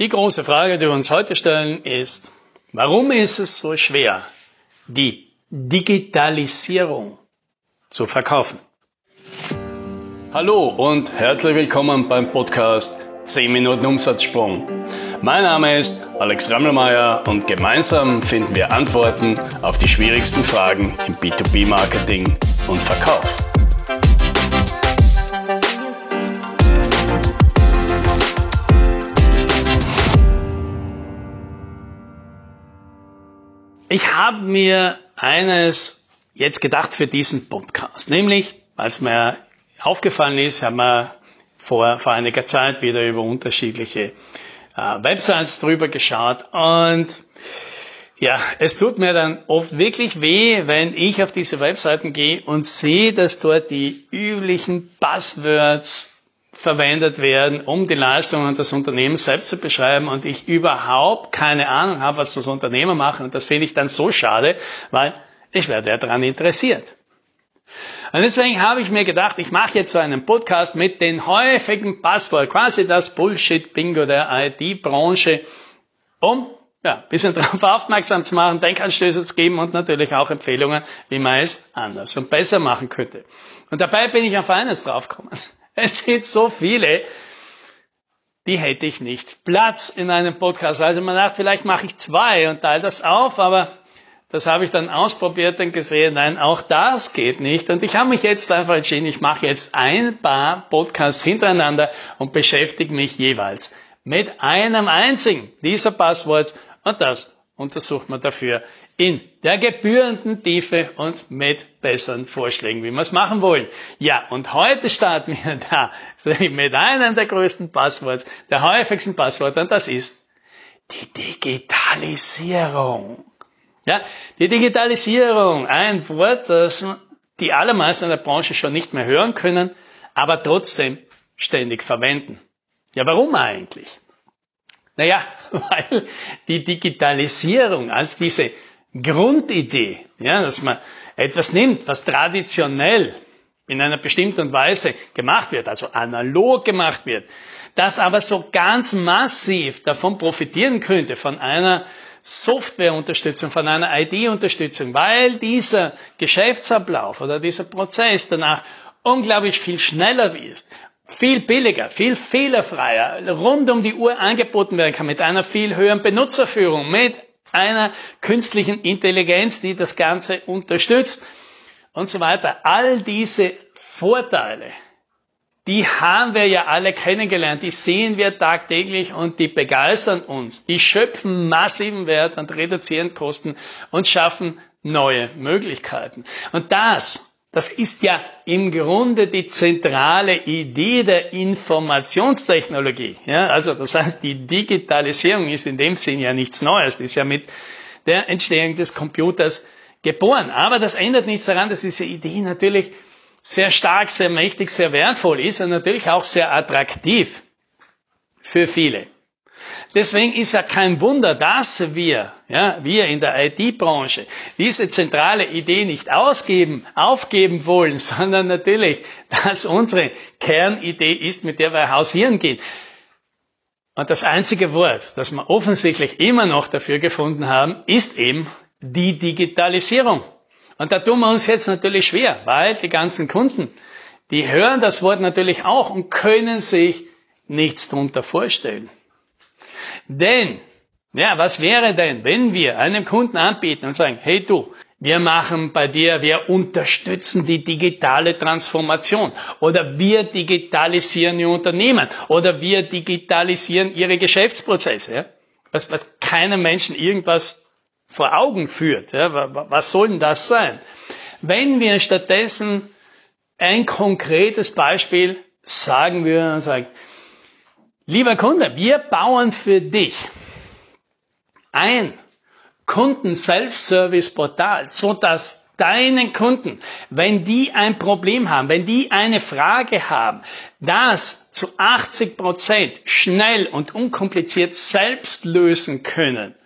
Die große Frage, die wir uns heute stellen, ist, warum ist es so schwer, die Digitalisierung zu verkaufen? Hallo und herzlich willkommen beim Podcast 10 Minuten Umsatzsprung. Mein Name ist Alex Rammelmeier und gemeinsam finden wir Antworten auf die schwierigsten Fragen im B2B-Marketing und Verkauf. Ich habe mir eines jetzt gedacht für diesen Podcast, nämlich, als mir aufgefallen ist, haben wir vor, vor einiger Zeit wieder über unterschiedliche äh, Websites drüber geschaut. Und ja, es tut mir dann oft wirklich weh, wenn ich auf diese Webseiten gehe und sehe, dass dort die üblichen Buzzwords verwendet werden, um die Leistungen des Unternehmens selbst zu beschreiben und ich überhaupt keine Ahnung habe, was das Unternehmer machen. Und das finde ich dann so schade, weil ich werde ja daran interessiert. Und deswegen habe ich mir gedacht, ich mache jetzt so einen Podcast mit den häufigen Passwort, quasi das Bullshit-Bingo der IT-Branche, um ja, ein bisschen darauf aufmerksam zu machen, Denkanstöße zu geben und natürlich auch Empfehlungen, wie man es anders und besser machen könnte. Und dabei bin ich auf eines draufgekommen. Es sind so viele, die hätte ich nicht Platz in einem Podcast. Also man dachte, vielleicht mache ich zwei und teile das auf, aber das habe ich dann ausprobiert und gesehen, nein, auch das geht nicht. Und ich habe mich jetzt einfach entschieden, ich mache jetzt ein paar Podcasts hintereinander und beschäftige mich jeweils mit einem einzigen dieser Passworts und das untersucht man dafür in der gebührenden Tiefe und mit besseren Vorschlägen, wie wir es machen wollen. Ja, und heute starten wir da mit einem der größten Passworts, der häufigsten Passwörter, und das ist die Digitalisierung. Ja, die Digitalisierung, ein Wort, das die allermeisten in der Branche schon nicht mehr hören können, aber trotzdem ständig verwenden. Ja, warum eigentlich? Naja, weil die Digitalisierung als diese Grundidee, ja, dass man etwas nimmt, was traditionell in einer bestimmten Weise gemacht wird, also analog gemacht wird, das aber so ganz massiv davon profitieren könnte, von einer Softwareunterstützung, von einer ID-Unterstützung, weil dieser Geschäftsablauf oder dieser Prozess danach unglaublich viel schneller ist, viel billiger, viel fehlerfreier, rund um die Uhr angeboten werden kann, mit einer viel höheren Benutzerführung, mit einer künstlichen Intelligenz, die das Ganze unterstützt und so weiter. All diese Vorteile, die haben wir ja alle kennengelernt, die sehen wir tagtäglich und die begeistern uns. Die schöpfen massiven Wert und reduzieren Kosten und schaffen neue Möglichkeiten. Und das das ist ja im Grunde die zentrale Idee der Informationstechnologie. Ja, also das heißt, die Digitalisierung ist in dem Sinn ja nichts Neues. Die ist ja mit der Entstehung des Computers geboren. Aber das ändert nichts daran, dass diese Idee natürlich sehr stark, sehr mächtig, sehr wertvoll ist und natürlich auch sehr attraktiv für viele. Deswegen ist ja kein Wunder, dass wir, ja, wir in der IT-Branche diese zentrale Idee nicht ausgeben, aufgeben wollen, sondern natürlich, dass unsere Kernidee ist, mit der wir hausieren gehen. Und das einzige Wort, das wir offensichtlich immer noch dafür gefunden haben, ist eben die Digitalisierung. Und da tun wir uns jetzt natürlich schwer, weil die ganzen Kunden, die hören das Wort natürlich auch und können sich nichts darunter vorstellen. Denn, ja, was wäre denn, wenn wir einem Kunden anbieten und sagen, hey du, wir machen bei dir, wir unterstützen die digitale Transformation oder wir digitalisieren die Unternehmen oder wir digitalisieren ihre Geschäftsprozesse, ja? was, was keinem Menschen irgendwas vor Augen führt. Ja? Was soll denn das sein? Wenn wir stattdessen ein konkretes Beispiel sagen würden und sagen, Lieber Kunde, wir bauen für dich ein Kunden-Self-Service-Portal, so dass deinen Kunden, wenn die ein Problem haben, wenn die eine Frage haben, das zu 80 Prozent schnell und unkompliziert selbst lösen können.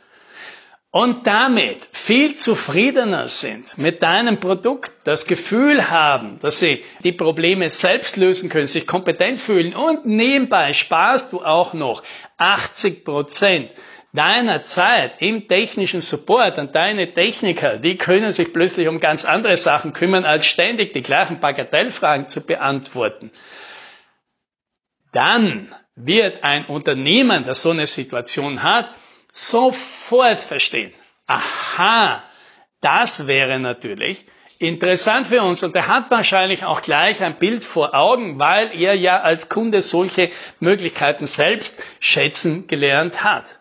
Und damit viel zufriedener sind mit deinem Produkt, das Gefühl haben, dass sie die Probleme selbst lösen können, sich kompetent fühlen und nebenbei sparst du auch noch 80 Prozent deiner Zeit im technischen Support und deine Techniker, die können sich plötzlich um ganz andere Sachen kümmern, als ständig die gleichen Bagatellfragen zu beantworten. Dann wird ein Unternehmen, das so eine Situation hat, sofort verstehen. Aha, das wäre natürlich interessant für uns und er hat wahrscheinlich auch gleich ein Bild vor Augen, weil er ja als Kunde solche Möglichkeiten selbst schätzen gelernt hat.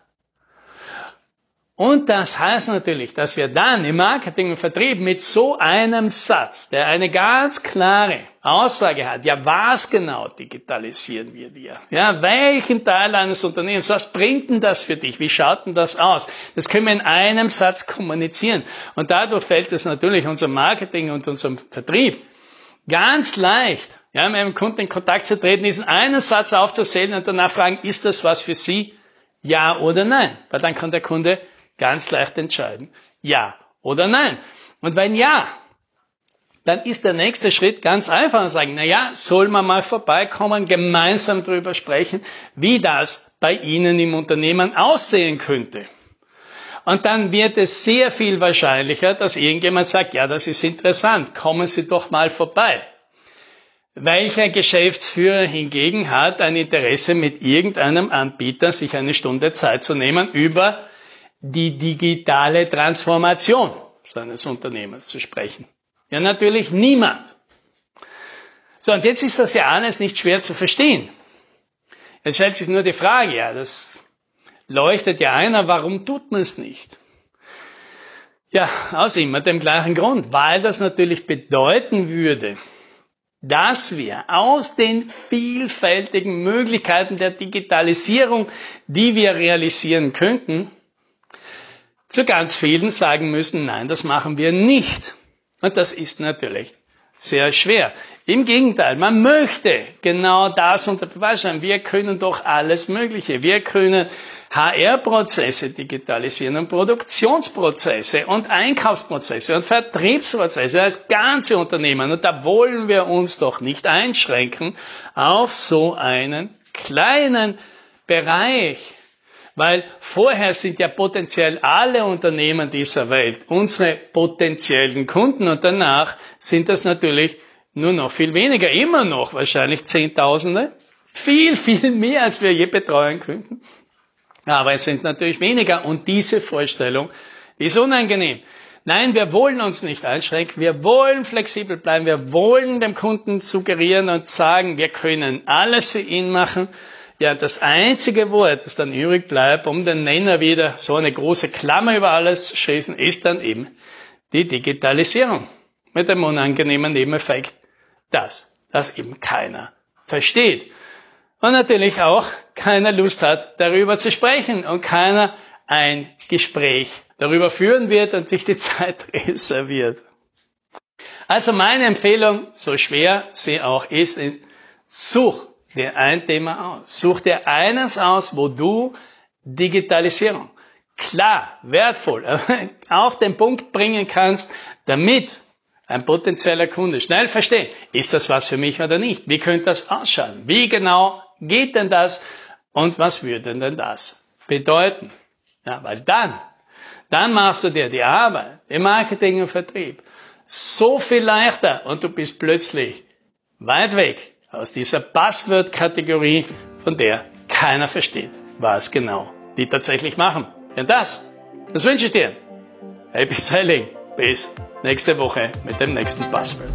Und das heißt natürlich, dass wir dann im Marketing und Vertrieb mit so einem Satz, der eine ganz klare Aussage hat, ja, was genau digitalisieren wir dir? Ja, welchen Teil eines Unternehmens, was bringt denn das für dich? Wie schaut denn das aus? Das können wir in einem Satz kommunizieren. Und dadurch fällt es natürlich unserem Marketing und unserem Vertrieb ganz leicht, ja, mit einem Kunden in Kontakt zu treten, diesen einen Satz aufzuzählen und danach fragen, ist das was für Sie? Ja oder nein? Weil dann kann der Kunde ganz leicht entscheiden, ja oder nein. Und wenn ja, dann ist der nächste Schritt ganz einfach und sagen, na ja, soll man mal vorbeikommen, gemeinsam darüber sprechen, wie das bei Ihnen im Unternehmen aussehen könnte. Und dann wird es sehr viel wahrscheinlicher, dass irgendjemand sagt, ja, das ist interessant, kommen Sie doch mal vorbei. Welcher Geschäftsführer hingegen hat ein Interesse, mit irgendeinem Anbieter sich eine Stunde Zeit zu nehmen, über die digitale Transformation seines Unternehmens zu sprechen? Ja, natürlich niemand. So, und jetzt ist das ja alles nicht schwer zu verstehen. Jetzt stellt sich nur die Frage, ja, das leuchtet ja einer, warum tut man es nicht? Ja, aus immer dem gleichen Grund, weil das natürlich bedeuten würde, dass wir aus den vielfältigen Möglichkeiten der Digitalisierung, die wir realisieren könnten, zu ganz vielen sagen müssen, nein, das machen wir nicht. Und das ist natürlich sehr schwer. Im Gegenteil, man möchte genau das unter Beweis stellen. Wir können doch alles Mögliche. Wir können HR-Prozesse digitalisieren und Produktionsprozesse und Einkaufsprozesse und Vertriebsprozesse als ganze Unternehmen. Und da wollen wir uns doch nicht einschränken auf so einen kleinen Bereich. Weil vorher sind ja potenziell alle Unternehmen dieser Welt unsere potenziellen Kunden und danach sind das natürlich nur noch viel weniger, immer noch wahrscheinlich Zehntausende, viel, viel mehr, als wir je betreuen könnten. Aber es sind natürlich weniger und diese Vorstellung ist unangenehm. Nein, wir wollen uns nicht einschränken, wir wollen flexibel bleiben, wir wollen dem Kunden suggerieren und sagen, wir können alles für ihn machen ja, das einzige Wort, das dann übrig bleibt, um den Nenner wieder so eine große Klammer über alles zu schließen, ist dann eben die Digitalisierung. Mit dem unangenehmen Nebeneffekt, dass das eben keiner versteht. Und natürlich auch keiner Lust hat, darüber zu sprechen und keiner ein Gespräch darüber führen wird und sich die Zeit reserviert. Also meine Empfehlung, so schwer sie auch ist, ist, such dir ein Thema aus. Such dir eines aus, wo du Digitalisierung klar, wertvoll auf den Punkt bringen kannst, damit ein potenzieller Kunde schnell versteht, ist das was für mich oder nicht? Wie könnte das ausschauen? Wie genau geht denn das? Und was würde denn das bedeuten? Ja, weil dann, dann machst du dir die Arbeit im Marketing und Vertrieb so viel leichter und du bist plötzlich weit weg aus dieser Passwort-Kategorie, von der keiner versteht, was genau die tatsächlich machen. Denn das, das wünsche ich dir. Happy Selling. Bis nächste Woche mit dem nächsten Passwort.